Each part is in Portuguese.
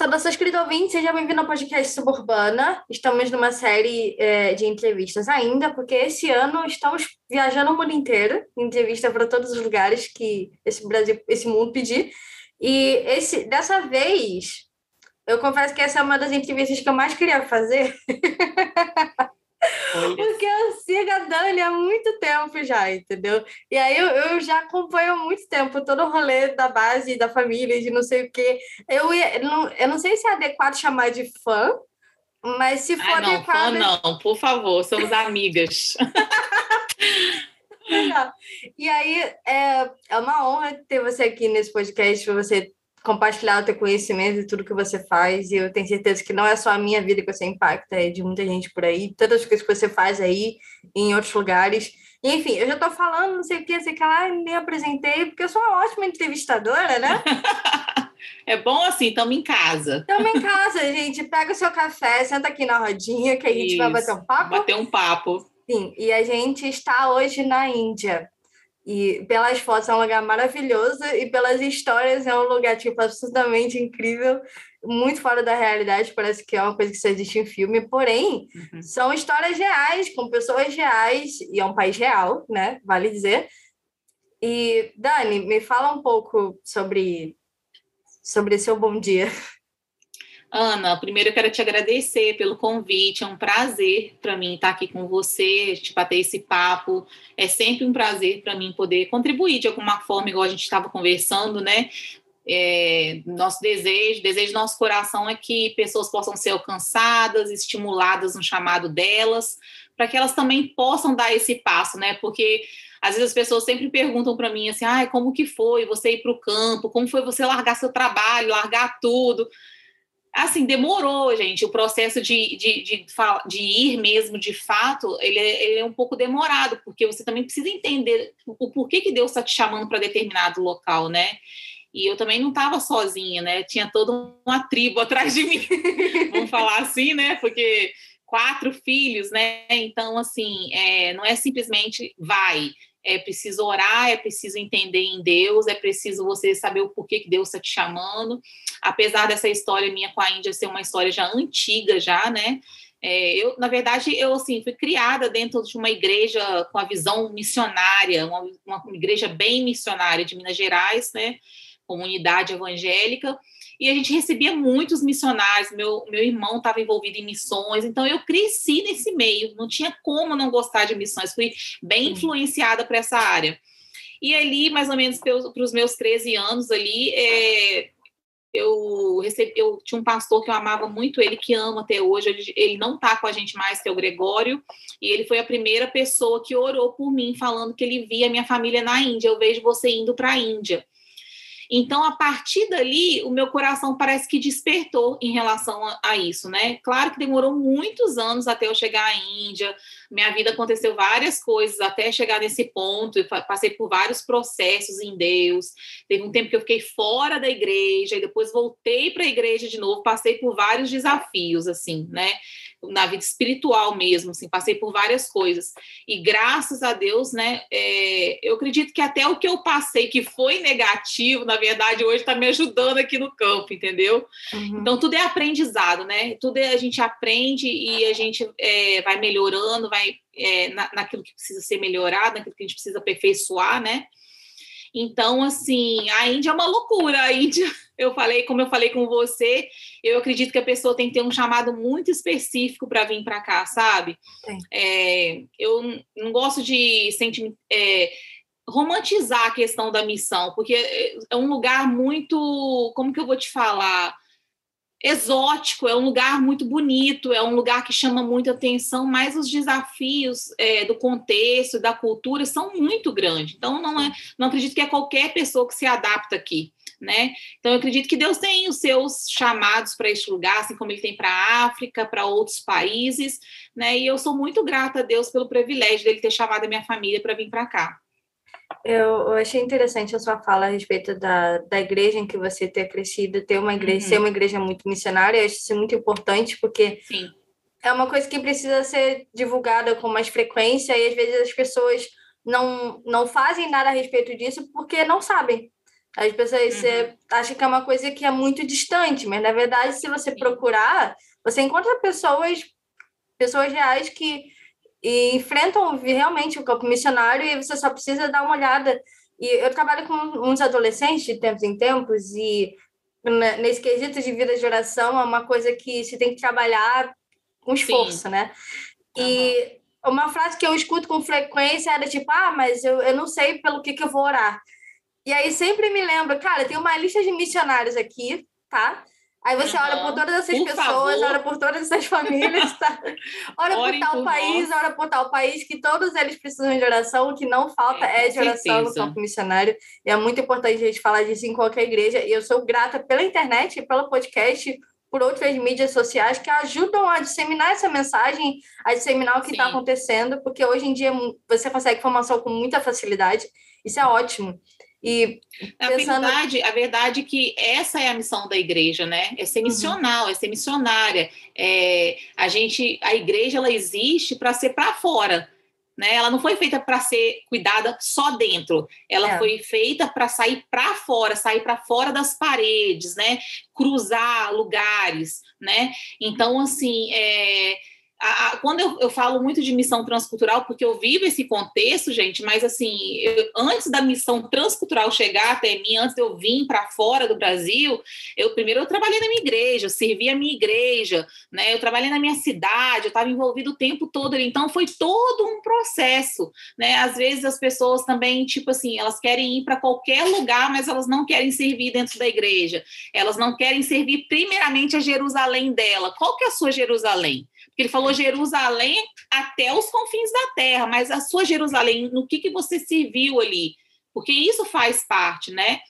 Saudações, querido ouvinte, seja bem-vindo ao podcast Suburbana. Estamos numa série é, de entrevistas ainda, porque esse ano estamos viajando o mundo inteiro, entrevista para todos os lugares que esse Brasil, esse mundo pedir. E esse, dessa vez, eu confesso que essa é uma das entrevistas que eu mais queria fazer. Porque eu sigo a Dani há muito tempo já, entendeu? E aí eu, eu já acompanho há muito tempo todo o rolê da base, da família, de não sei o quê. Eu, eu, não, eu não sei se é adequado chamar de fã, mas se for ah, não, adequado. Fã não, por favor, somos amigas. Legal. E aí, é, é uma honra ter você aqui nesse podcast, você compartilhar o teu conhecimento e tudo que você faz, e eu tenho certeza que não é só a minha vida que você impacta, é de muita gente por aí, todas as coisas que você faz aí, em outros lugares. E, enfim, eu já estou falando, não sei o que, sei que lá, nem apresentei, porque eu sou uma ótima entrevistadora, né? É bom assim, estamos em casa. Estamos em casa, gente. Pega o seu café, senta aqui na rodinha, que a gente Isso. vai bater um papo. Bater um papo. Sim, e a gente está hoje na Índia. E pelas fotos é um lugar maravilhoso e pelas histórias é um lugar tipo absolutamente incrível, muito fora da realidade, parece que é uma coisa que só existe em filme, porém, uhum. são histórias reais, com pessoas reais, e é um país real, né? Vale dizer. E Dani, me fala um pouco sobre sobre seu bom dia. Ana, primeiro eu quero te agradecer pelo convite, é um prazer para mim estar aqui com você, gente bater esse papo. É sempre um prazer para mim poder contribuir de alguma forma, igual a gente estava conversando, né? É, nosso desejo, desejo do nosso coração é que pessoas possam ser alcançadas, estimuladas no chamado delas, para que elas também possam dar esse passo, né? Porque às vezes as pessoas sempre perguntam para mim assim: ah, como que foi você ir para o campo? Como foi você largar seu trabalho, largar tudo? Assim, demorou, gente. O processo de, de, de, de, ir mesmo, de fato, ele é, ele é um pouco demorado, porque você também precisa entender o porquê que Deus está te chamando para determinado local, né? E eu também não estava sozinha, né? Tinha toda uma tribo atrás de mim, vamos falar assim, né? Porque quatro filhos, né? Então, assim, é, não é simplesmente vai é preciso orar, é preciso entender em Deus, é preciso você saber o porquê que Deus está te chamando. Apesar dessa história minha com a Índia ser uma história já antiga, já, né? É, eu, na verdade, eu assim fui criada dentro de uma igreja com a visão missionária, uma, uma igreja bem missionária de Minas Gerais, né? Comunidade evangélica e a gente recebia muitos missionários. Meu, meu irmão estava envolvido em missões, então eu cresci nesse meio, não tinha como não gostar de missões, fui bem influenciada para essa área. E ali, mais ou menos para os meus 13 anos ali, é, eu recebi, eu tinha um pastor que eu amava muito, ele que ama até hoje, ele, ele não está com a gente mais, que é o Gregório, e ele foi a primeira pessoa que orou por mim, falando que ele via minha família na Índia, eu vejo você indo para a Índia. Então, a partir dali, o meu coração parece que despertou em relação a, a, isso, né? Claro que demorou muitos anos até eu chegar à Índia, minha vida aconteceu várias coisas até chegar nesse ponto, eu passei por vários processos em Deus. Teve um tempo que eu fiquei fora da igreja e depois voltei para a igreja de novo, passei por vários desafios, assim, né? Na vida espiritual mesmo, assim, passei por várias coisas. E graças a Deus, né, é, eu acredito que até o que eu passei, que foi negativo, na verdade, hoje está me ajudando aqui no campo, entendeu? Uhum. Então, tudo é aprendizado, né? Tudo é, a gente aprende e a gente é, vai melhorando, vai é, na, naquilo que precisa ser melhorado, naquilo que a gente precisa aperfeiçoar, né? Então, assim, a Índia é uma loucura. A Índia, eu falei, como eu falei com você, eu acredito que a pessoa tem que ter um chamado muito específico para vir para cá, sabe? É, eu não gosto de sentir. É, romantizar a questão da missão, porque é um lugar muito, como que eu vou te falar? Exótico, é um lugar muito bonito, é um lugar que chama muita atenção, mas os desafios é, do contexto, da cultura são muito grandes. Então, não, é, não acredito que é qualquer pessoa que se adapta aqui. Né? Então, eu acredito que Deus tem os seus chamados para este lugar, assim como Ele tem para a África, para outros países, né? E eu sou muito grata a Deus pelo privilégio dele ter chamado a minha família para vir para cá. Eu, eu, achei interessante a sua fala a respeito da, da igreja em que você ter crescido, ter uma igreja, uhum. ser uma igreja muito missionária, eu acho isso muito importante, porque Sim. é uma coisa que precisa ser divulgada com mais frequência e às vezes as pessoas não, não fazem nada a respeito disso porque não sabem. As pessoas uhum. você acha que é uma coisa que é muito distante, mas na verdade, se você procurar, você encontra pessoas, pessoas reais que enfrentam realmente o campo missionário e você só precisa dar uma olhada. E eu trabalho com uns adolescentes de tempos em tempos e nesse quesito de vida de oração é uma coisa que se tem que trabalhar com esforço, Sim. né? Uhum. E uma frase que eu escuto com frequência era tipo, ah, mas eu, eu não sei pelo que, que eu vou orar. E aí sempre me lembro, cara, tem uma lista de missionários aqui, tá? Aí você uhum. ora por todas essas por pessoas, favor. ora por todas essas famílias, tá? Ora por tal por país, nós. ora por tal país, que todos eles precisam de oração, o que não falta é, é de oração certeza. no campo missionário. E é muito importante a gente falar disso em qualquer igreja. E eu sou grata pela internet pelo podcast, por outras mídias sociais que ajudam a disseminar essa mensagem, a disseminar o que está acontecendo, porque hoje em dia você consegue informação com muita facilidade. Isso é ótimo. E pensando... a verdade, a verdade é que essa é a missão da igreja, né? É ser missional, uhum. é ser missionária. É, a gente, a igreja, ela existe para ser para fora. Né? Ela não foi feita para ser cuidada só dentro, ela é. foi feita para sair para fora, sair para fora das paredes, né? Cruzar lugares, né? Então, assim, é, a, a, quando eu, eu, falo muito de missão transcultural, porque eu vivo esse contexto, gente, mas assim, eu, antes da missão transcultural chegar até mim, antes de eu vir para fora do Brasil, eu primeiro eu trabalhei na minha igreja, eu servi a minha igreja, né? Eu trabalhei na minha cidade, eu estava envolvido o tempo todo ali, então foi todo um processo, né? Às vezes as pessoas também, tipo assim, elas querem ir para qualquer lugar, mas elas não querem servir dentro da igreja. Elas não querem servir primeiramente a Jerusalém dela. Qual que é a sua Jerusalém? Porque ele falou Jerusalém até os confins da terra, mas a sua Jerusalém, no que, que você serviu ali? Porque isso faz parte, né?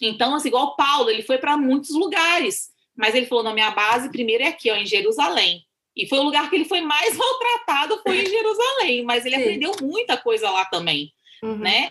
Então, assim, igual Paulo, ele foi para muitos lugares, mas ele falou: na minha base primeiro é aqui, ó, em Jerusalém. E foi o lugar que ele foi mais maltratado, foi em Jerusalém, mas ele Sim. aprendeu muita coisa lá também, uhum. né?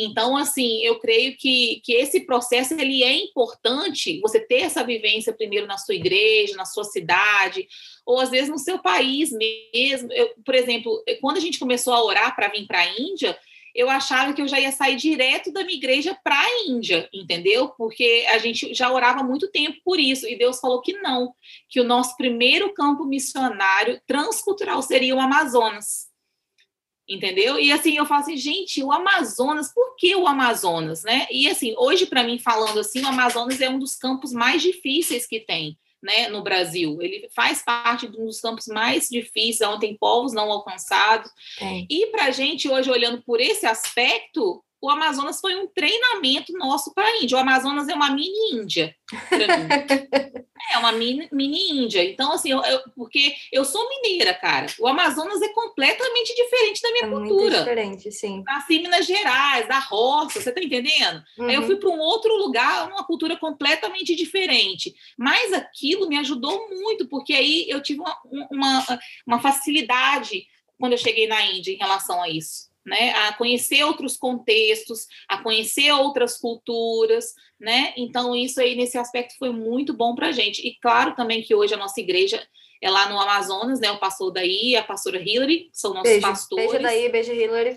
Então, assim, eu creio que, que esse processo ele é importante, você ter essa vivência primeiro na sua igreja, na sua cidade, ou às vezes no seu país mesmo. Eu, por exemplo, quando a gente começou a orar para vir para a Índia, eu achava que eu já ia sair direto da minha igreja para a Índia, entendeu? Porque a gente já orava muito tempo por isso, e Deus falou que não, que o nosso primeiro campo missionário transcultural seria o Amazonas entendeu? E assim, eu falo assim, gente, o Amazonas, por que o Amazonas, né? E assim, hoje para mim falando assim, o Amazonas é um dos campos mais difíceis que tem, né, no Brasil. Ele faz parte de um dos campos mais difíceis, onde tem povos não alcançados. É. E para a gente hoje olhando por esse aspecto, o Amazonas foi um treinamento nosso para a Índia. O Amazonas é uma mini Índia é uma mini, mini Índia. Então, assim, eu, eu, porque eu sou mineira, cara. O Amazonas é completamente diferente da minha é cultura. Muito diferente, sim. Nasci em Minas Gerais, da roça, você tá entendendo? Uhum. Aí eu uhum. fui para um outro lugar, uma cultura completamente diferente. Mas aquilo me ajudou muito, porque aí eu tive uma, uma, uma facilidade quando eu cheguei na Índia em relação a isso né, a conhecer outros contextos, a conhecer outras culturas, né? Então isso aí nesse aspecto foi muito bom para a gente. E claro também que hoje a nossa igreja é lá no Amazonas, né? O pastor daí, a pastora Hillary, são nossos beijo, pastores. Beijo daí, beijo Hillary.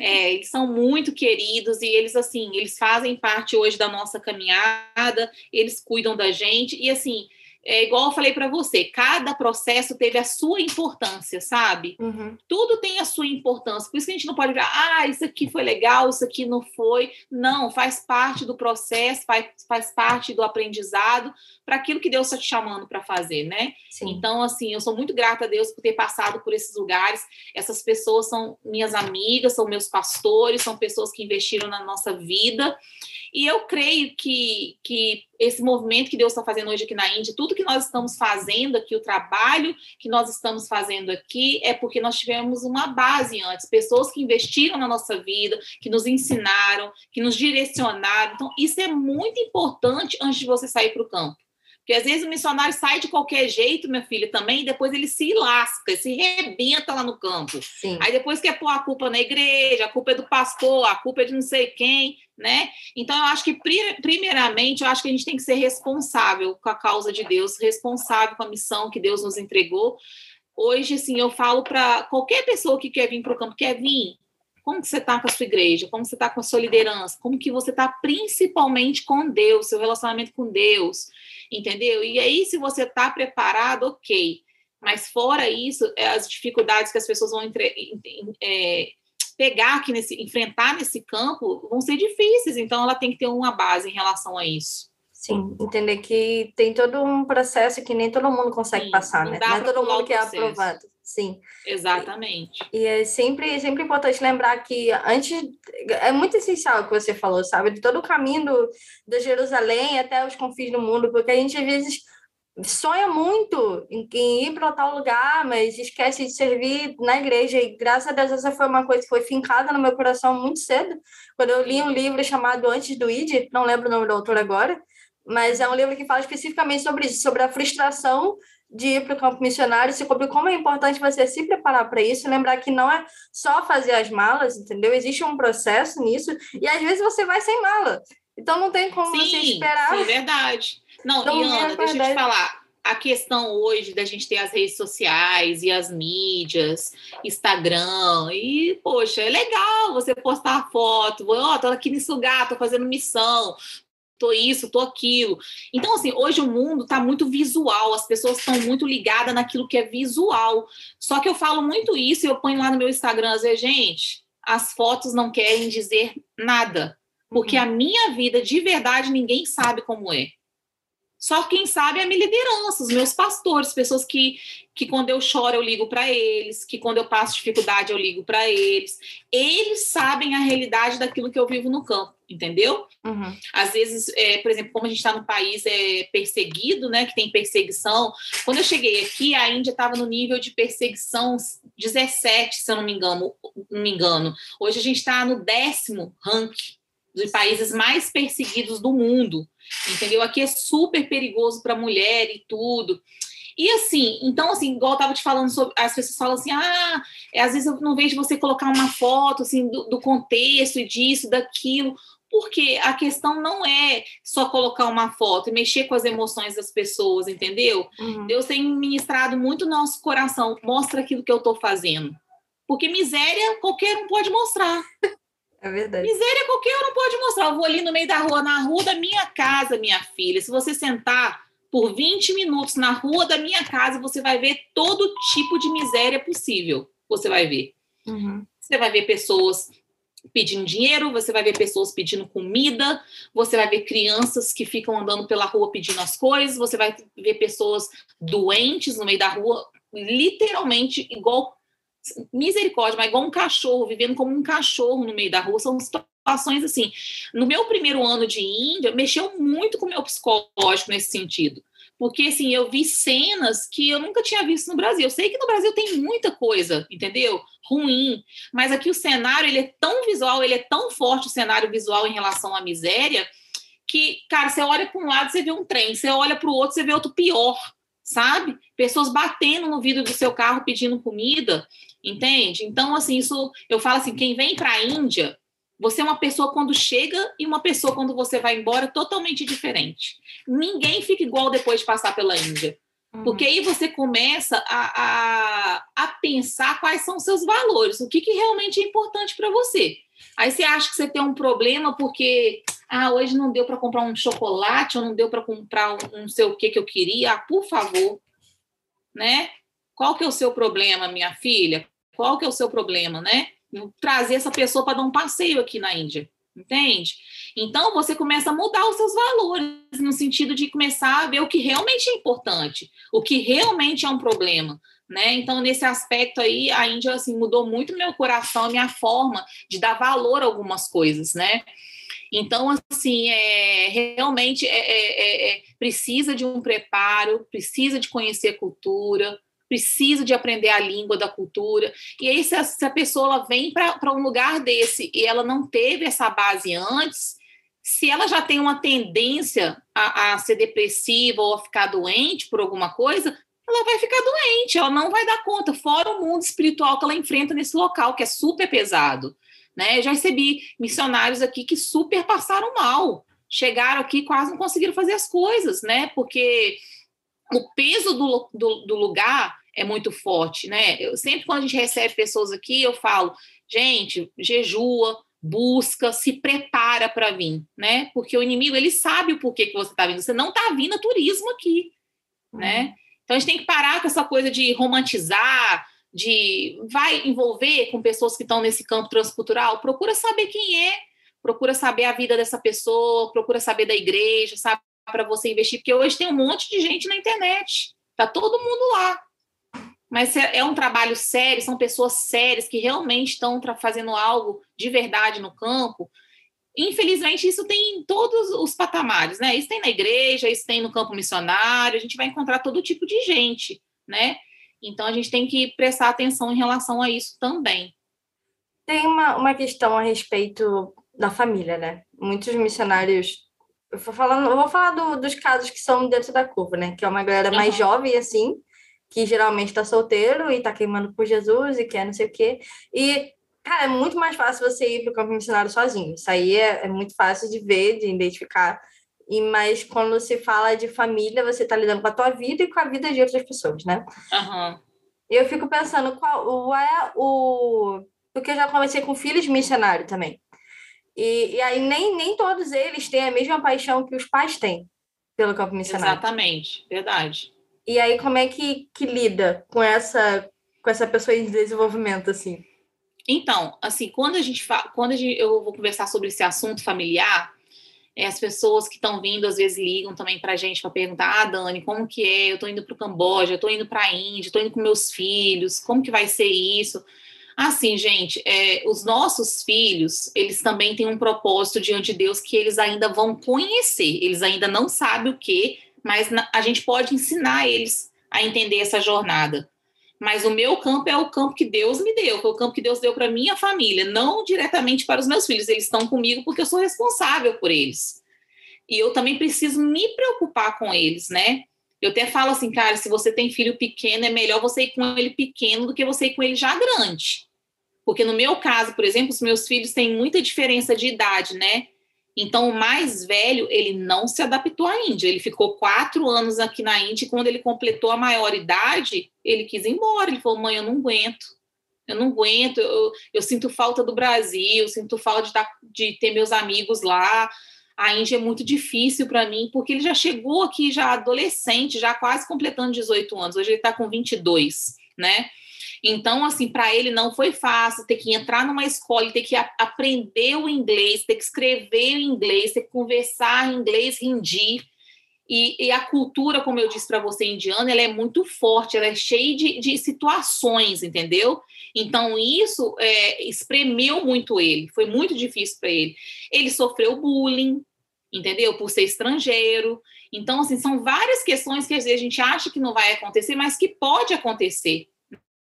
É, eles são muito queridos e eles assim, eles fazem parte hoje da nossa caminhada, eles cuidam da gente e assim, é igual eu falei para você, cada processo teve a sua importância, sabe? Uhum. Tudo tem a sua importância. Por isso que a gente não pode virar, ah, isso aqui foi legal, isso aqui não foi. Não, faz parte do processo, faz, faz parte do aprendizado para aquilo que Deus está te chamando para fazer, né? Sim. Então, assim, eu sou muito grata a Deus por ter passado por esses lugares. Essas pessoas são minhas amigas, são meus pastores, são pessoas que investiram na nossa vida. E eu creio que, que esse movimento que Deus está fazendo hoje aqui na Índia, tudo que nós estamos fazendo aqui, o trabalho que nós estamos fazendo aqui, é porque nós tivemos uma base antes, pessoas que investiram na nossa vida, que nos ensinaram, que nos direcionaram. Então, isso é muito importante antes de você sair para o campo. Porque às vezes o missionário sai de qualquer jeito, minha filha, também, e depois ele se lasca, se rebenta lá no campo. Sim. Aí depois quer pôr a culpa na igreja, a culpa é do pastor, a culpa é de não sei quem, né? Então eu acho que, primeiramente, eu acho que a gente tem que ser responsável com a causa de Deus, responsável com a missão que Deus nos entregou. Hoje, assim, eu falo para qualquer pessoa que quer vir para o campo, quer vir, Como que você está com a sua igreja? Como você está com a sua liderança? Como que você está principalmente com Deus, seu relacionamento com Deus, entendeu? E aí, se você está preparado, ok. Mas fora isso, é, as dificuldades que as pessoas vão entre, é, pegar aqui nesse, enfrentar nesse campo, vão ser difíceis. Então, ela tem que ter uma base em relação a isso. Sim, entender que tem todo um processo que nem todo mundo consegue Sim, passar, né? Não é todo mundo que é aprovado. Sim. Exatamente. E, e, é sempre, sempre importante lembrar que antes é muito essencial o que você falou, sabe? De todo o caminho do, de Jerusalém até os confins do mundo, porque a gente às vezes sonha muito em, em ir para tal lugar, mas esquece de servir na igreja. E graças a Deus essa foi uma coisa que foi fincada no meu coração muito cedo, quando eu li um livro chamado Antes do ID, não lembro o nome do autor agora, mas é um livro que fala especificamente sobre isso, sobre a frustração de ir para o campo missionário, sobre como é importante você se preparar para isso, lembrar que não é só fazer as malas, entendeu? Existe um processo nisso, e às vezes você vai sem mala. Então não tem como sim, você esperar. Sim, verdade. Não, então, e Ana, deixa eu te falar. A questão hoje da gente ter as redes sociais e as mídias, Instagram, e, poxa, é legal você postar foto, ó, oh, tô aqui nesse lugar, tô fazendo missão, tô isso, tô aquilo. Então, assim, hoje o mundo tá muito visual, as pessoas estão muito ligadas naquilo que é visual. Só que eu falo muito isso e eu ponho lá no meu Instagram, dizer, gente, as fotos não querem dizer nada. Porque uhum. a minha vida, de verdade, ninguém sabe como é. Só quem sabe é a minha liderança, os meus pastores, pessoas que, que quando eu choro eu ligo para eles, que quando eu passo dificuldade eu ligo para eles. Eles sabem a realidade daquilo que eu vivo no campo, entendeu? Uhum. Às vezes, é, por exemplo, como a gente está no país é, perseguido, né, que tem perseguição. Quando eu cheguei aqui, a Índia estava no nível de perseguição 17, se eu não me engano. Não me engano. Hoje a gente está no décimo ranking dos países mais perseguidos do mundo, entendeu? Aqui é super perigoso para mulher e tudo. E assim, então, assim, igual eu tava te falando sobre. As pessoas falam assim: ah, é, às vezes eu não vejo você colocar uma foto assim, do, do contexto e disso, daquilo. Porque a questão não é só colocar uma foto e mexer com as emoções das pessoas, entendeu? Uhum. Deus tem ministrado muito no nosso coração. Mostra aquilo que eu estou fazendo. Porque miséria qualquer um pode mostrar. É verdade. Miséria qualquer um não pode mostrar. Eu vou ali no meio da rua, na rua da minha casa, minha filha. Se você sentar por 20 minutos na rua da minha casa, você vai ver todo tipo de miséria possível. Você vai ver. Uhum. Você vai ver pessoas pedindo dinheiro, você vai ver pessoas pedindo comida, você vai ver crianças que ficam andando pela rua pedindo as coisas, você vai ver pessoas doentes no meio da rua, literalmente igual misericórdia, mas igual um cachorro, vivendo como um cachorro no meio da rua, são situações assim. No meu primeiro ano de Índia, mexeu muito com o meu psicológico nesse sentido. Porque, assim, eu vi cenas que eu nunca tinha visto no Brasil. Eu sei que no Brasil tem muita coisa, entendeu? Ruim. Mas aqui o cenário, ele é tão visual, ele é tão forte, o cenário visual em relação à miséria, que, cara, você olha para um lado, você vê um trem. Você olha para o outro, você vê outro pior, sabe? Pessoas batendo no vidro do seu carro pedindo comida. Entende? Então, assim, isso eu falo assim: quem vem para a Índia, você é uma pessoa quando chega e uma pessoa quando você vai embora totalmente diferente. Ninguém fica igual depois de passar pela Índia. Uhum. Porque aí você começa a, a, a, pensar quais são os seus valores, o que, que realmente é importante para você. Aí você acha que você tem um problema porque ah, hoje não deu para comprar um chocolate ou não deu para comprar um não sei o que que eu queria. Ah, por favor, né? Qual que é o seu problema, minha filha? Qual que é o seu problema, né? Trazer essa pessoa para dar um passeio aqui na Índia, entende? Então você começa a mudar os seus valores no sentido de começar a ver o que realmente é importante, o que realmente é um problema. Né? Então, nesse aspecto aí, a Índia assim, mudou muito meu coração, minha forma de dar valor a algumas coisas, né? Então, assim, é, realmente é, é, é, é precisa de um preparo, precisa de conhecer cultura, precisa de aprender a língua da cultura. E aí, se a, se a pessoa vem para um lugar desse e ela não teve essa base antes, se ela já tem uma tendência a, a ser depressiva ou a ficar doente por alguma coisa, ela vai ficar doente, ela não vai dar conta, fora o mundo espiritual que ela enfrenta nesse local, que é super pesado. Né? Eu já recebi missionários aqui que super passaram mal, chegaram aqui quase não conseguiram fazer as coisas, né? Porque o peso do, do, do lugar é muito forte, né? Eu, sempre quando a gente recebe pessoas aqui, eu falo, gente, jejua, busca, se prepara para vir, né? Porque o inimigo, ele sabe o porquê que você está vindo. Você não está vindo a turismo aqui, uhum. né? Então a gente tem que parar com essa coisa de romantizar, de vai envolver com pessoas que estão nesse campo transcultural, procura saber quem é, procura saber a vida dessa pessoa, procura saber da igreja, sabe, para você investir, porque hoje tem um monte de gente na internet, tá todo mundo lá. Mas é, é um trabalho sério, são pessoas sérias que realmente estão fazendo algo de verdade no campo. Infelizmente, isso tem em todos os patamares, né? Isso tem na igreja, isso tem no campo missionário, a gente vai encontrar todo tipo de gente, né? Então, a gente tem que prestar atenção em relação a isso também. Tem uma, uma questão a respeito da família, né? Muitos missionários. Eu vou, falando, eu vou falar do, dos casos que são dentro da curva, né? Que é uma galera mais uhum. jovem, assim, que geralmente está solteiro e está queimando por Jesus e quer não sei o quê. E, cara, é muito mais fácil você ir para o campo missionário sozinho. Isso aí é, é, muito fácil de ver, de identificar. E mas quando se fala de família, você está lidando com a tua vida e com a vida de outras pessoas, né? Uhum. Eu fico pensando qual, é o. Porque eu já comecei com filhos missionários também. E, e aí nem, nem todos eles têm a mesma paixão que os pais têm pelo campo missionário. Exatamente, verdade. E aí, como é que, que lida com essa, com essa pessoa em desenvolvimento, assim? Então, assim, quando a gente fala, quando a gente, eu vou conversar sobre esse assunto familiar, as pessoas que estão vindo às vezes ligam também para a gente para perguntar, ah, Dani, como que é? Eu estou indo para o Camboja, eu estou indo para a Índia, estou indo com meus filhos, como que vai ser isso? Assim, gente, é, os nossos filhos, eles também têm um propósito diante de Deus que eles ainda vão conhecer, eles ainda não sabem o que, mas a gente pode ensinar eles a entender essa jornada. Mas o meu campo é o campo que Deus me deu, foi o campo que Deus deu para minha família, não diretamente para os meus filhos. Eles estão comigo porque eu sou responsável por eles. E eu também preciso me preocupar com eles, né? Eu até falo assim, cara, se você tem filho pequeno, é melhor você ir com ele pequeno do que você ir com ele já grande. Porque no meu caso, por exemplo, os meus filhos têm muita diferença de idade, né? Então, o mais velho, ele não se adaptou à Índia. Ele ficou quatro anos aqui na Índia e quando ele completou a maioridade, ele quis ir embora. Ele falou, mãe, eu não aguento. Eu não aguento, eu, eu sinto falta do Brasil, eu sinto falta de, de ter meus amigos lá. A Índia é muito difícil para mim, porque ele já chegou aqui já adolescente, já quase completando 18 anos. Hoje ele está com 22, né? Então, assim, para ele não foi fácil ter que entrar numa escola, ter que aprender o inglês, ter que escrever em inglês, ter que conversar em inglês, rendir. E, e, a cultura, como eu disse para você, indiana, ela é muito forte, ela é cheia de, de situações, entendeu? Então, isso é, espremeu muito ele, foi muito difícil para ele. Ele sofreu bullying, entendeu? Por ser estrangeiro. Então, assim, são várias questões que às vezes a gente acha que não vai acontecer, mas que pode acontecer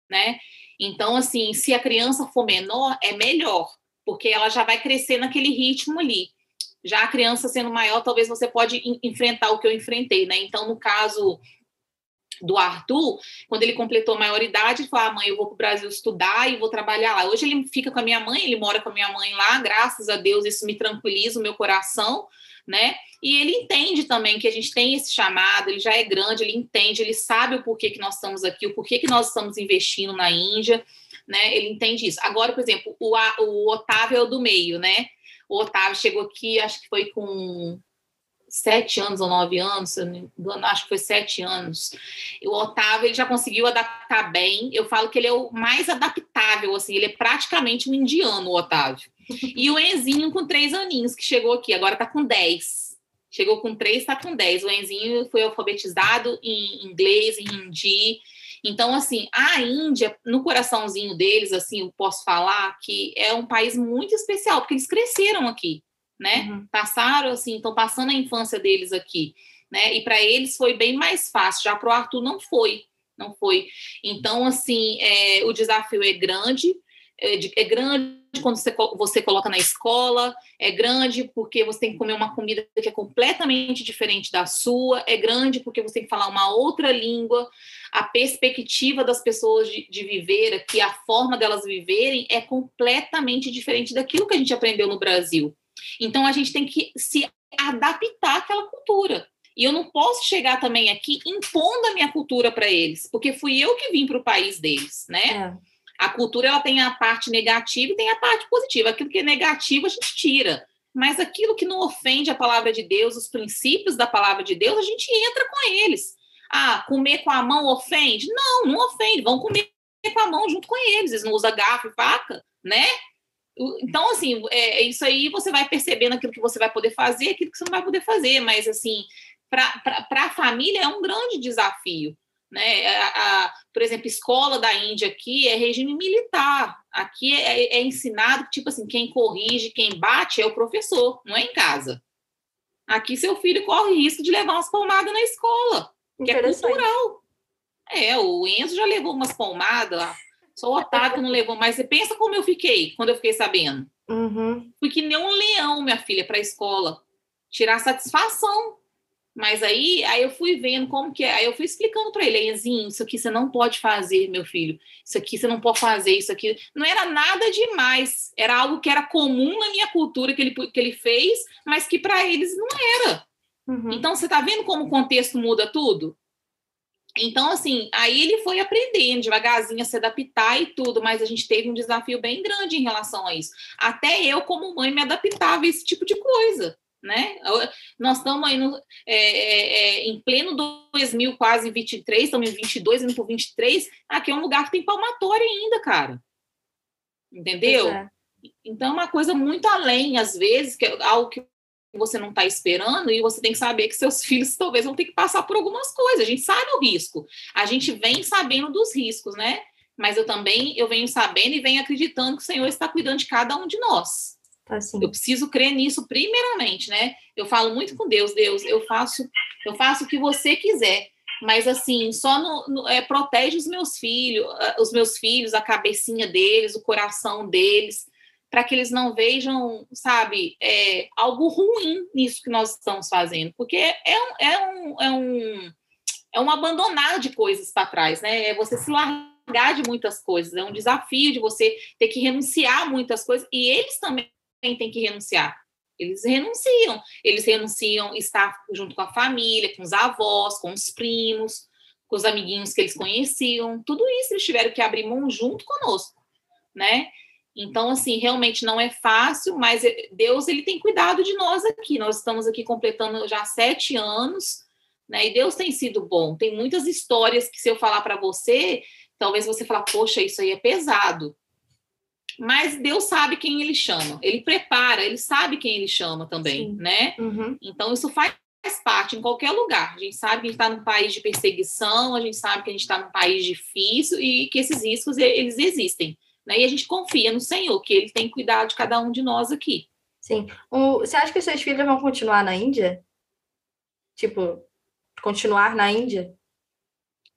né? Então, assim, se a criança for menor, é melhor, porque ela já vai crescer naquele ritmo ali. Já a criança sendo maior, talvez você pode enfrentar o que eu enfrentei, né? Então, no caso do Arthur, quando ele completou a maioridade, ele falou: ah, mãe, eu vou para o Brasil estudar e vou trabalhar lá. Hoje ele fica com a minha mãe, ele mora com a minha mãe lá, graças a Deus, isso me tranquiliza o meu coração, né? E ele entende também que a gente tem esse chamado, ele já é grande, ele entende, ele sabe o porquê que nós estamos aqui, o porquê que nós estamos investindo na Índia, né? Ele entende isso. Agora, por exemplo, o, o Otávio é o do meio, né? O Otávio chegou aqui, acho que foi com sete anos ou nove anos, acho que foi sete anos. O Otávio ele já conseguiu adaptar bem. Eu falo que ele é o mais adaptável, assim, ele é praticamente um indiano, o Otávio. E o Enzinho com três aninhos, que chegou aqui, agora está com dez. Chegou com três, está com dez. O Enzinho foi alfabetizado em inglês, em hindi. Então, assim, a Índia, no coraçãozinho deles, assim, eu posso falar que é um país muito especial, porque eles cresceram aqui, né? Uhum. Passaram, assim, estão passando a infância deles aqui, né? E para eles foi bem mais fácil, já para o Arthur não foi, não foi. Então, assim, é, o desafio é grande, é, é grande quando você, você coloca na escola, é grande porque você tem que comer uma comida que é completamente diferente da sua, é grande porque você tem que falar uma outra língua, a perspectiva das pessoas de, de viver aqui, a forma delas viverem é completamente diferente daquilo que a gente aprendeu no Brasil. Então a gente tem que se adaptar àquela cultura. E eu não posso chegar também aqui impondo a minha cultura para eles, porque fui eu que vim para o país deles, né? É. A cultura ela tem a parte negativa e tem a parte positiva. Aquilo que é negativo a gente tira, mas aquilo que não ofende a palavra de Deus, os princípios da palavra de Deus, a gente entra com eles. Ah, comer com a mão ofende? Não, não ofende. Vão comer com a mão junto com eles. Eles não usam garfo e faca, né? Então, assim, é, isso aí você vai percebendo aquilo que você vai poder fazer, aquilo que você não vai poder fazer, mas, assim, para a família é um grande desafio. Né? A, a, por exemplo, escola da Índia aqui é regime militar. Aqui é, é, ensinado que, tipo assim, quem corrige, quem bate é o professor, não é em casa. Aqui seu filho corre risco de levar umas palmadas na escola, que é cultural. É, o Enzo já levou umas palmadas Só o Otávio não levou, mas você pensa como eu fiquei quando eu fiquei sabendo. Uhum. Fui que nem um leão, minha filha, para a escola. Tirar satisfação mas aí, aí eu fui vendo como que é. Aí eu fui explicando para ele, Enzinho, isso aqui você não pode fazer, meu filho. Isso aqui você não pode fazer, isso aqui. Não era nada demais. Era algo que era comum na minha cultura que ele, que ele fez, mas que para eles não era. Uhum. Então, você está vendo como o contexto muda tudo? Então, assim, aí ele foi aprendendo devagarzinho a se adaptar e tudo, mas a gente teve um desafio bem grande em relação a isso. Até eu, como mãe, me adaptava a esse tipo de coisa né? Nós estamos aí no, é, é, é em pleno 2000, quase 23, estamos em 22, indo para 23. Aqui é um lugar que tem palmatória ainda, cara. Entendeu? É. Então, é uma coisa muito além, às vezes, que é algo que você não está esperando e você tem que saber que seus filhos talvez vão ter que passar por algumas coisas. A gente sabe o risco. A gente vem sabendo dos riscos, né? Mas eu também eu venho sabendo e venho acreditando que o Senhor está cuidando de cada um de nós. Assim. Eu preciso crer nisso primeiramente, né? Eu falo muito com Deus, Deus, eu faço, eu faço o que você quiser, mas assim, só no, no é, protege os meus filhos, os meus filhos, a cabecinha deles, o coração deles, para que eles não vejam, sabe, é, algo ruim nisso que nós estamos fazendo, porque é um, é um, é um, é um abandonar de coisas para trás, né? É você se largar de muitas coisas, é um desafio de você ter que renunciar a muitas coisas, e eles também tem que renunciar. Eles renunciam. Eles renunciam estar junto com a família, com os avós, com os primos, com os amiguinhos que eles conheciam. Tudo isso eles tiveram que abrir mão junto conosco, né? Então, assim, realmente não é fácil, mas Deus ele tem cuidado de nós aqui. Nós estamos aqui completando já sete anos, né? E Deus tem sido bom. Tem muitas histórias que se eu falar para você, talvez você fale, poxa, isso aí é pesado mas Deus sabe quem ele chama, ele prepara, ele sabe quem ele chama também, Sim. né? Uhum. Então isso faz parte em qualquer lugar. A gente sabe que a gente está num país de perseguição, a gente sabe que a gente está num país difícil e que esses riscos eles existem, né? E a gente confia no Senhor que Ele tem cuidado de cada um de nós aqui. Sim. O, você acha que os seus filhos vão continuar na Índia? Tipo, continuar na Índia?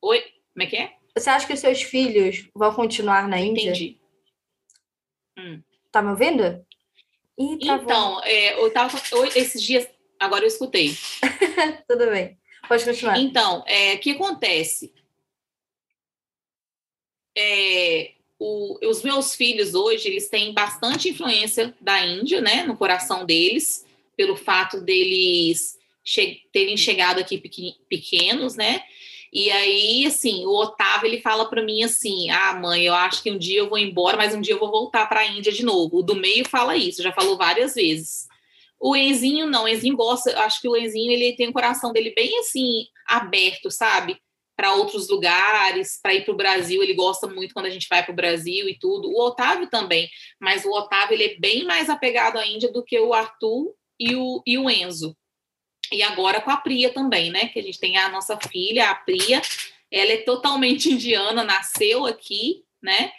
Oi, como é que é? Você acha que os seus filhos vão continuar na Índia? Entendi. Hum. Tá me ouvindo? Ih, então, é, eu tava, esses dias, agora eu escutei. Tudo bem, pode continuar. Então, é, o que acontece? É, o, os meus filhos hoje, eles têm bastante influência da Índia, né, no coração deles, pelo fato deles che terem chegado aqui pequenos, né, e aí, assim, o Otávio ele fala para mim assim: "Ah, mãe, eu acho que um dia eu vou embora, mas um dia eu vou voltar para a Índia de novo". O do meio fala isso, já falou várias vezes. O Enzinho não, o Enzinho gosta, acho que o Enzinho ele tem o coração dele bem assim aberto, sabe? Para outros lugares, para ir para o Brasil, ele gosta muito quando a gente vai para o Brasil e tudo. O Otávio também, mas o Otávio ele é bem mais apegado à Índia do que o Arthur e o, e o Enzo e agora com a Priya também, né? Que a gente tem a nossa filha, a Priya, ela é totalmente indiana, nasceu aqui, né?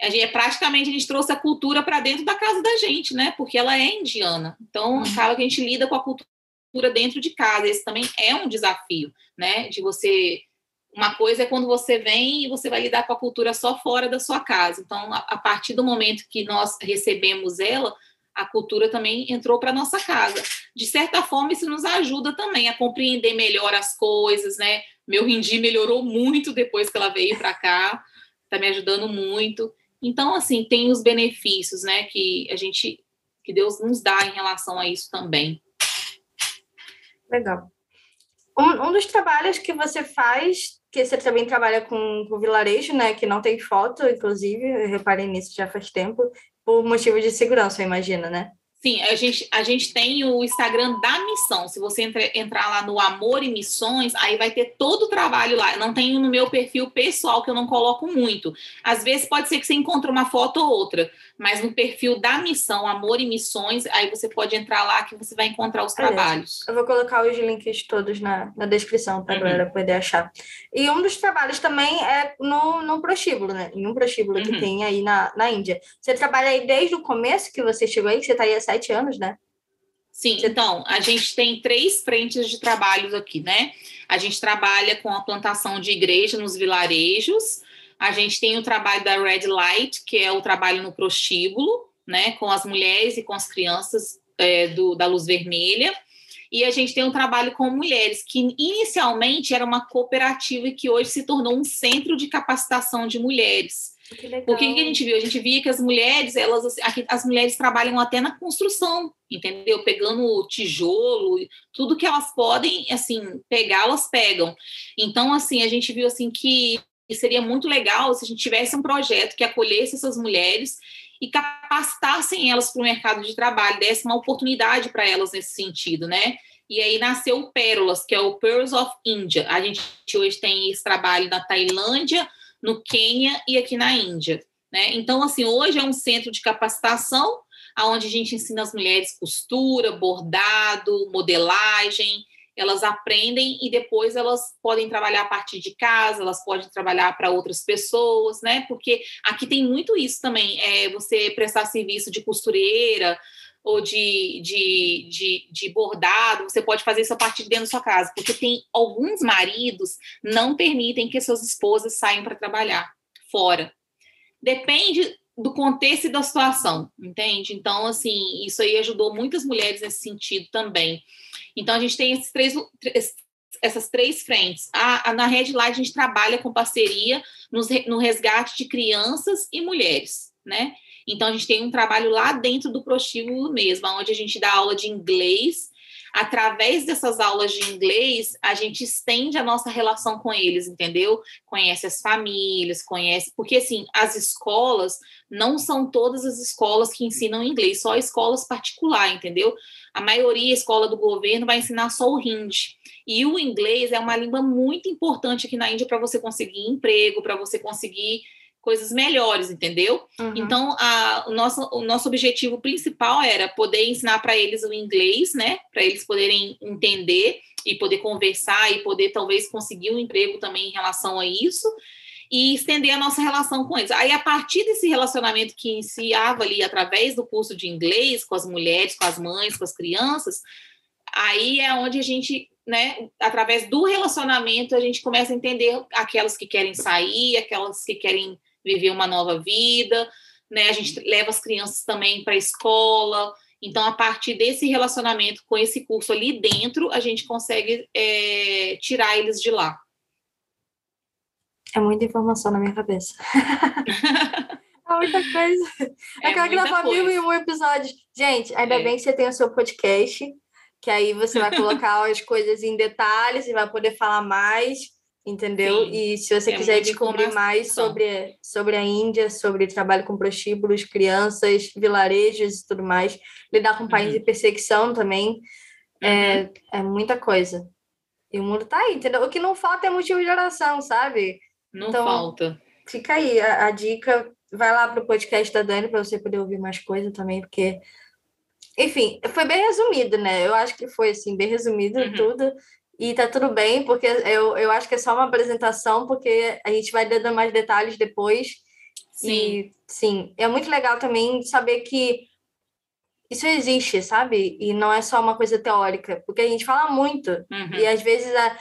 A gente, é praticamente a gente trouxe a cultura para dentro da casa da gente, né? Porque ela é indiana. Então, uhum. acaba que a gente lida com a cultura dentro de casa. Esse também é um desafio, né? De você. Uma coisa é quando você vem e você vai lidar com a cultura só fora da sua casa. Então, a, a partir do momento que nós recebemos ela, a cultura também entrou para nossa casa. De certa forma, isso nos ajuda também a compreender melhor as coisas, né? Meu rindi melhorou muito depois que ela veio para cá, está me ajudando muito. Então, assim, tem os benefícios, né, que a gente, que Deus nos dá em relação a isso também. Legal. Um, um dos trabalhos que você faz, que você também trabalha com, com vilarejo, né? Que não tem foto, inclusive, eu reparei nisso já faz tempo, por motivo de segurança, eu imagino, né? Sim, a gente, a gente tem o Instagram da missão. Se você entre, entrar lá no Amor e Missões, aí vai ter todo o trabalho lá. Não tenho no meu perfil pessoal, que eu não coloco muito. Às vezes pode ser que você encontre uma foto ou outra, mas no perfil da missão, Amor e Missões, aí você pode entrar lá que você vai encontrar os trabalhos. Eu vou colocar os links todos na, na descrição para a uhum. galera poder achar. E um dos trabalhos também é no, no prostíbulo, né? Em um prostíbulo uhum. que tem aí na, na Índia. Você trabalha aí desde o começo que você chegou aí, que você tá estaria 17 anos, né? Sim, então, a gente tem três frentes de trabalhos aqui, né? A gente trabalha com a plantação de igreja nos vilarejos, a gente tem o trabalho da Red Light, que é o trabalho no prostíbulo, né? Com as mulheres e com as crianças é, do, da luz vermelha. E a gente tem um trabalho com mulheres, que inicialmente era uma cooperativa e que hoje se tornou um centro de capacitação de mulheres. O que, que, a gente viu? A gente via que as mulheres, elas, assim, as mulheres trabalham até na construção, entendeu? Pegando tijolo, tudo que elas podem, assim, pegar, elas pegam. Então, assim, a gente viu assim que seria muito legal se a gente tivesse um projeto que acolhesse essas mulheres e capacitassem elas para o mercado de trabalho, desse uma oportunidade para elas nesse sentido, né? E aí nasceu o Pérolas, que é o Pearls of India. A gente hoje tem esse trabalho na Tailândia, no Quênia e aqui na Índia. Né? Então, assim, hoje é um centro de capacitação, onde a gente ensina as mulheres costura, bordado, modelagem, elas aprendem e depois elas podem trabalhar a partir de casa, elas podem trabalhar para outras pessoas, né? Porque aqui tem muito isso também, é você prestar serviço de costureira ou de, de, de, de bordado, você pode fazer isso a partir de dentro da sua casa, porque tem alguns maridos não permitem que suas esposas saiam para trabalhar fora. Depende do contexto e da situação, entende? Então, assim, isso aí ajudou muitas mulheres nesse sentido também. Então, a gente tem esses três, essas três frentes. A, a, na Red Light, a gente trabalha com parceria nos, no resgate de crianças e mulheres, né? Então, a gente tem um trabalho lá dentro do prostíbulo mesmo, onde a gente dá aula de inglês através dessas aulas de inglês, a gente estende a nossa relação com eles, entendeu? Conhece as famílias, conhece. Porque, assim, as escolas não são todas as escolas que ensinam inglês, só escolas particulares, entendeu? A maioria, a escola do governo, vai ensinar só o hindi. E o inglês é uma língua muito importante aqui na Índia para você conseguir emprego, para você conseguir coisas melhores, entendeu? Uhum. Então, a, o, nosso, o nosso objetivo principal era poder ensinar para eles o inglês, né? Para eles poderem entender e poder conversar e poder talvez conseguir um emprego também em relação a isso e estender a nossa relação com eles. Aí, a partir desse relacionamento que iniciava ali através do curso de inglês com as mulheres, com as mães, com as crianças, aí é onde a gente né, através do relacionamento, a gente começa a entender aquelas que querem sair, aquelas que querem viver uma nova vida, né? A gente leva as crianças também para a escola. Então, a partir desse relacionamento com esse curso ali dentro, a gente consegue é, tirar eles de lá. É muita informação na minha cabeça. é muita coisa. É eu quero gravar mil e um episódios. Gente, ainda é. bem que você tem o seu podcast, que aí você vai colocar as coisas em detalhes e vai poder falar mais entendeu? Sim, e se você é quiser descobrir mais sobre, sobre a Índia, sobre trabalho com prostíbulos, crianças, vilarejos e tudo mais, lidar com países uhum. de perseguição também, é, uhum. é, é muita coisa. E o mundo tá aí, entendeu? O que não falta é motivo de oração, sabe? Não então, falta. Fica aí a, a dica. Vai lá pro podcast da Dani para você poder ouvir mais coisa também, porque enfim, foi bem resumido, né? Eu acho que foi assim, bem resumido uhum. tudo. E tá tudo bem, porque eu, eu acho que é só uma apresentação, porque a gente vai dando mais detalhes depois. Sim. E, sim, é muito legal também saber que isso existe, sabe? E não é só uma coisa teórica, porque a gente fala muito, uhum. e às vezes a,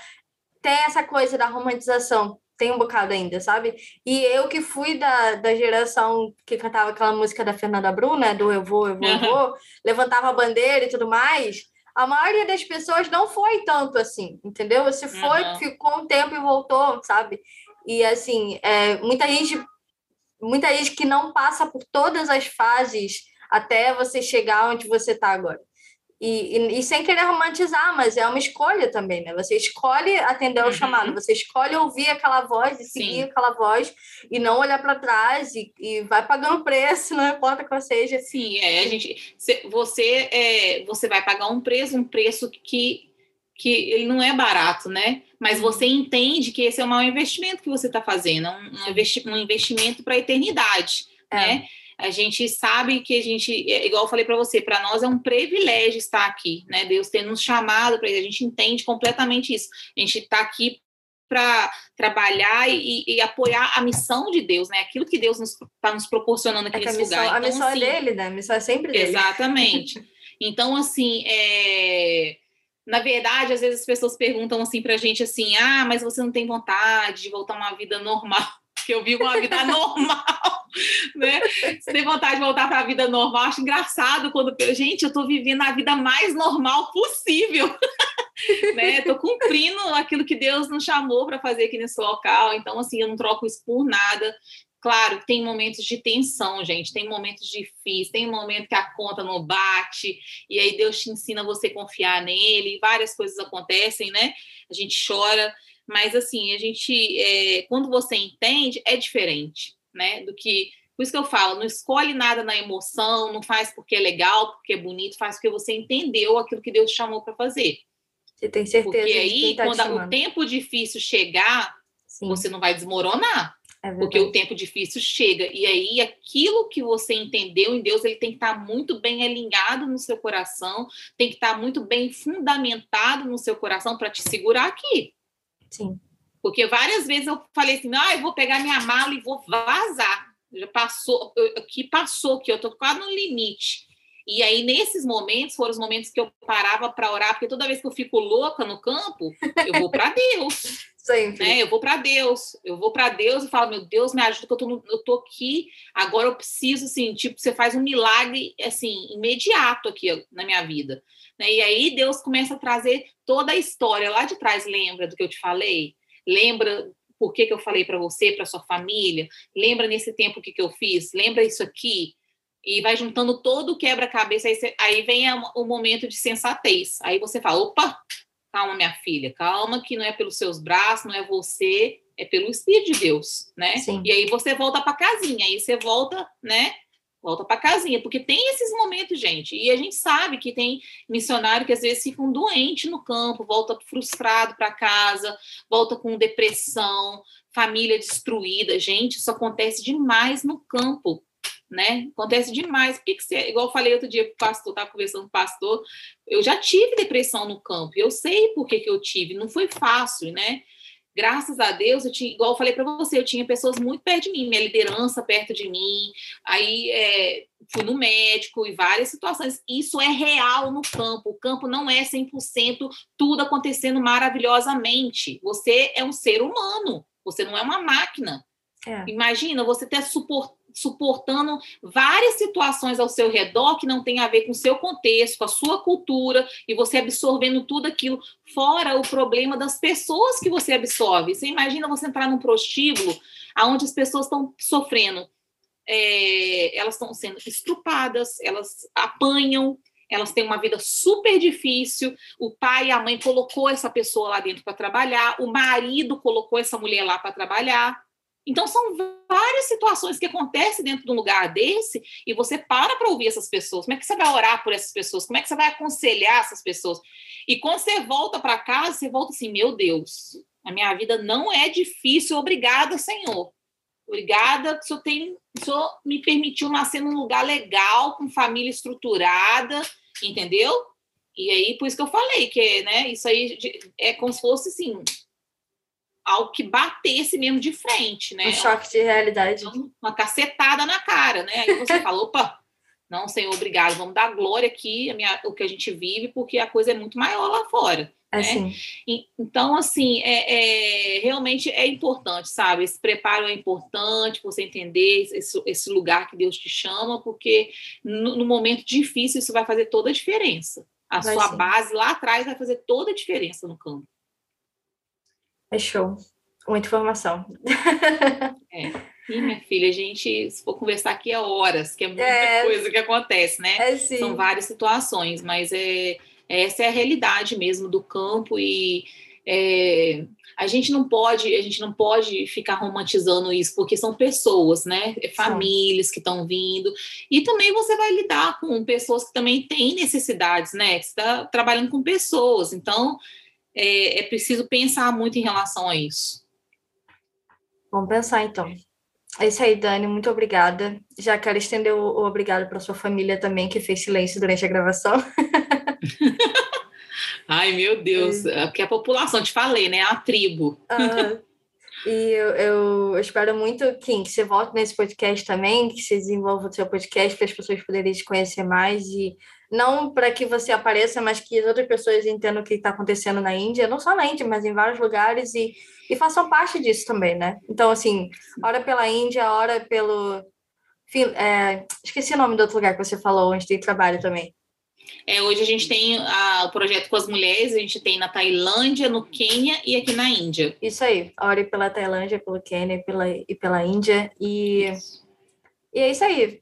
tem essa coisa da romantização, tem um bocado ainda, sabe? E eu que fui da, da geração que cantava aquela música da Fernanda Bruna, do Eu Vou, Eu Vou, Eu Vou, levantava a bandeira e tudo mais a maioria das pessoas não foi tanto assim, entendeu? Você foi, uhum. ficou um tempo e voltou, sabe? E assim, é, muita gente, muita gente que não passa por todas as fases até você chegar onde você está agora. E, e, e, sem querer romantizar, mas é uma escolha também, né? Você escolhe atender ao uhum. chamado, você escolhe ouvir aquela voz e seguir Sim. aquela voz e não olhar para trás e, e, vai pagando preço, não importa qual seja. Sim, é, a gente, você, é, você vai pagar um preço, um preço que, que ele não é barato, né? Mas você uhum. entende que esse é o maior investimento que você está fazendo, um, um investimento para a eternidade, é. né? A gente sabe que a gente, é, igual eu falei para você, para nós é um privilégio estar aqui, né? Deus ter nos chamado para isso, a gente entende completamente isso. A gente está aqui para trabalhar e, e, apoiar a missão de Deus, né? Aquilo que Deus está nos, tá nos, proporcionando aqui é nesse missão, lugar. Então, a missão é assim, é dele, né? A missão é sempre dele. Exatamente. então, assim, é... na verdade, às vezes as pessoas perguntam assim para a gente assim, ah, mas você não tem vontade de voltar a uma vida normal? Que eu vivo uma vida normal, né? Você tem vontade de voltar para a vida normal, acho engraçado quando, gente, eu estou vivendo a vida mais normal possível, né? Estou cumprindo aquilo que Deus nos chamou para fazer aqui nesse local, então, assim, eu não troco isso por nada. Claro, tem momentos de tensão, gente, tem momentos difíceis, tem momento que a conta não bate, e aí Deus te ensina você confiar nele, várias coisas acontecem, né? A gente chora, mas assim, a gente, é, quando você entende, é diferente, né? Do que. Por isso que eu falo, não escolhe nada na emoção, não faz porque é legal, porque é bonito, faz porque você entendeu aquilo que Deus te chamou para fazer. Você tem certeza Porque aí, tá quando o tempo difícil chegar, Sim. você não vai desmoronar. É porque o tempo difícil chega. E aí, aquilo que você entendeu em Deus, ele tem que estar muito bem alinhado no seu coração, tem que estar muito bem fundamentado no seu coração para te segurar aqui. Sim. Porque várias vezes eu falei assim, ah, eu vou pegar minha mala e vou vazar. Já passou, que passou, que eu tô quase no limite. E aí, nesses momentos, foram os momentos que eu parava para orar, porque toda vez que eu fico louca no campo, eu vou para Deus. Sempre. Né? Eu vou para Deus. Eu vou para Deus e falo, meu Deus, me ajuda, que eu tô, no, eu tô aqui, agora eu preciso, assim, tipo, você faz um milagre, assim, imediato aqui na minha vida. Né? E aí Deus começa a trazer toda a história lá de trás. Lembra do que eu te falei? Lembra por que, que eu falei para você, para sua família? Lembra nesse tempo o que, que eu fiz? Lembra isso aqui? E vai juntando todo o quebra-cabeça. Aí, aí vem o momento de sensatez. Aí você fala: opa, calma, minha filha, calma, que não é pelos seus braços, não é você, é pelo Espírito de Deus, né? Sim. E aí você volta para casinha, aí você volta, né? volta para casinha, porque tem esses momentos, gente, e a gente sabe que tem missionário que às vezes ficam doente no campo, volta frustrado para casa, volta com depressão, família destruída, gente, isso acontece demais no campo, né? Acontece demais. Por que, que você, igual eu falei outro dia o pastor, estava conversando com o pastor, eu já tive depressão no campo, eu sei por que, que eu tive, não foi fácil, né? graças a Deus, eu tinha, igual eu falei para você, eu tinha pessoas muito perto de mim, minha liderança perto de mim, aí é, fui no médico e várias situações. Isso é real no campo. O campo não é 100% tudo acontecendo maravilhosamente. Você é um ser humano, você não é uma máquina. É. Imagina você ter suportado suportando várias situações ao seu redor que não tem a ver com o seu contexto, com a sua cultura, e você absorvendo tudo aquilo, fora o problema das pessoas que você absorve. Você imagina você entrar num prostíbulo onde as pessoas estão sofrendo, é, elas estão sendo estrupadas, elas apanham, elas têm uma vida super difícil. O pai e a mãe colocou essa pessoa lá dentro para trabalhar, o marido colocou essa mulher lá para trabalhar. Então, são várias situações que acontecem dentro de um lugar desse e você para para ouvir essas pessoas. Como é que você vai orar por essas pessoas? Como é que você vai aconselhar essas pessoas? E quando você volta para casa, você volta assim: meu Deus, a minha vida não é difícil. Obrigada, Senhor. Obrigada o Senhor, tem, o Senhor me permitiu nascer num lugar legal, com família estruturada, entendeu? E aí, por isso que eu falei que né, isso aí é como se fosse assim algo que batesse mesmo de frente, né? Um choque de realidade. Uma cacetada na cara, né? Aí você fala, opa, não, Senhor, obrigado, vamos dar glória aqui, minha, o que a gente vive, porque a coisa é muito maior lá fora. É né? E, então, assim, é, é, realmente é importante, sabe? Esse preparo é importante, você entender esse, esse lugar que Deus te chama, porque no, no momento difícil isso vai fazer toda a diferença. A vai sua sim. base lá atrás vai fazer toda a diferença no campo. É show. Muita informação. É. Ih, minha filha, a gente, se for conversar aqui é horas, que é muita é, coisa que acontece, né? É, São várias situações, mas é, essa é a realidade mesmo do campo e é, a gente não pode, a gente não pode ficar romantizando isso, porque são pessoas, né? É famílias que estão vindo. E também você vai lidar com pessoas que também têm necessidades, né? Você está trabalhando com pessoas, então é, é preciso pensar muito em relação a isso. Vamos pensar então. É isso aí, Dani. Muito obrigada. Já quero estender o, o obrigado para sua família também, que fez silêncio durante a gravação. Ai, meu Deus. É. Porque a população, te falei, né? A tribo. Uhum. E eu, eu, espero muito, Kim, que você volte nesse podcast também, que você desenvolva o seu podcast para as pessoas poderem te conhecer mais e não para que você apareça, mas que as outras pessoas entendam o que está acontecendo na Índia, não só na Índia, mas em vários lugares e, e façam parte disso também, né? Então, assim, ora pela Índia, ora pelo. É, esqueci o nome do outro lugar que você falou, onde tem trabalho também. É, hoje a gente tem a, o projeto com as mulheres, a gente tem na Tailândia, no Quênia e aqui na Índia. Isso aí, ore pela Tailândia, pelo Quênia e pela, e pela Índia. E, e é isso aí.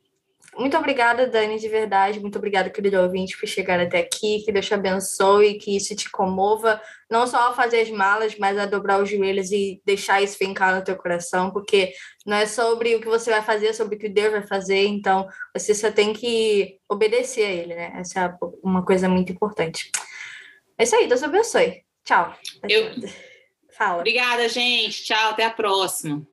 Muito obrigada, Dani, de verdade. Muito obrigada, querido ouvinte, por chegar até aqui. Que Deus te abençoe, que isso te comova, não só a fazer as malas, mas a dobrar os joelhos e deixar isso fincar no teu coração, porque não é sobre o que você vai fazer, é sobre o que Deus vai fazer. Então, você só tem que obedecer a Ele, né? Essa é uma coisa muito importante. É isso aí, Deus abençoe. Tchau. Eu... Fala. Obrigada, gente. Tchau, até a próxima.